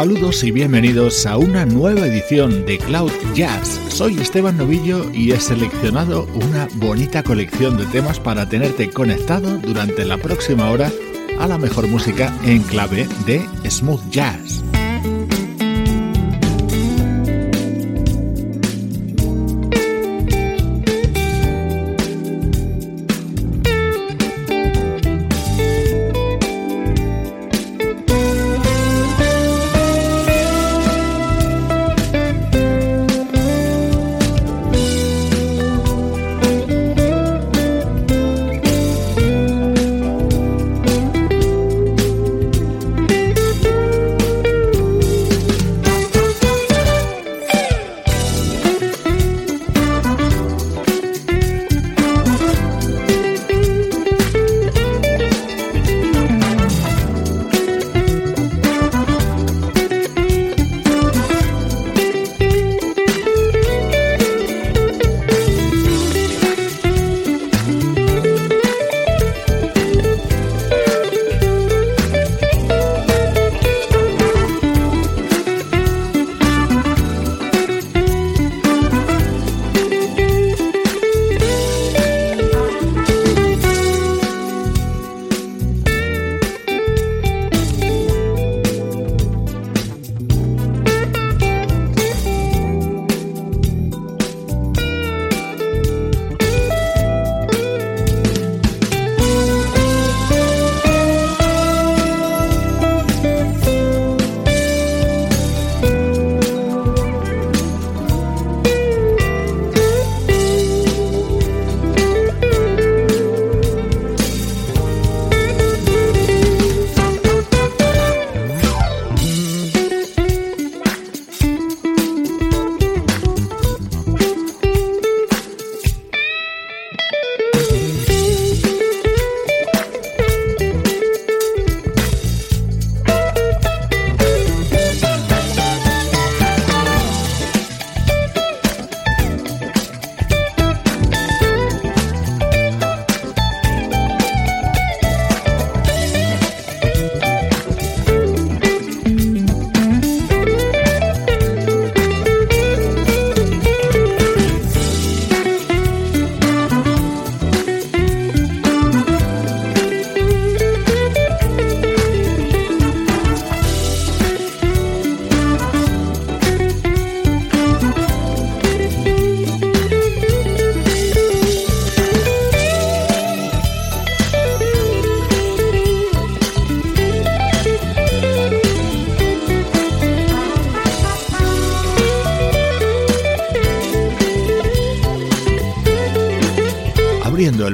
Saludos y bienvenidos a una nueva edición de Cloud Jazz. Soy Esteban Novillo y he seleccionado una bonita colección de temas para tenerte conectado durante la próxima hora a la mejor música en clave de smooth jazz.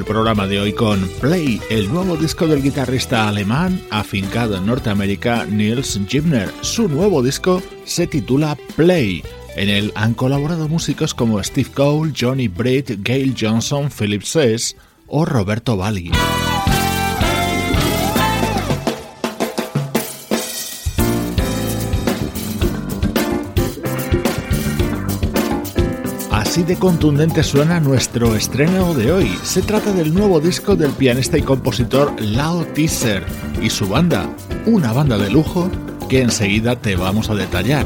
Programa de hoy con Play, el nuevo disco del guitarrista alemán afincado en Norteamérica Niels Gibner. Su nuevo disco se titula Play. En él han colaborado músicos como Steve Cole, Johnny Britt, Gail Johnson, Philip Sess o Roberto Valli. Así de contundente suena nuestro estreno de hoy. Se trata del nuevo disco del pianista y compositor Lao Teaser y su banda, una banda de lujo que enseguida te vamos a detallar.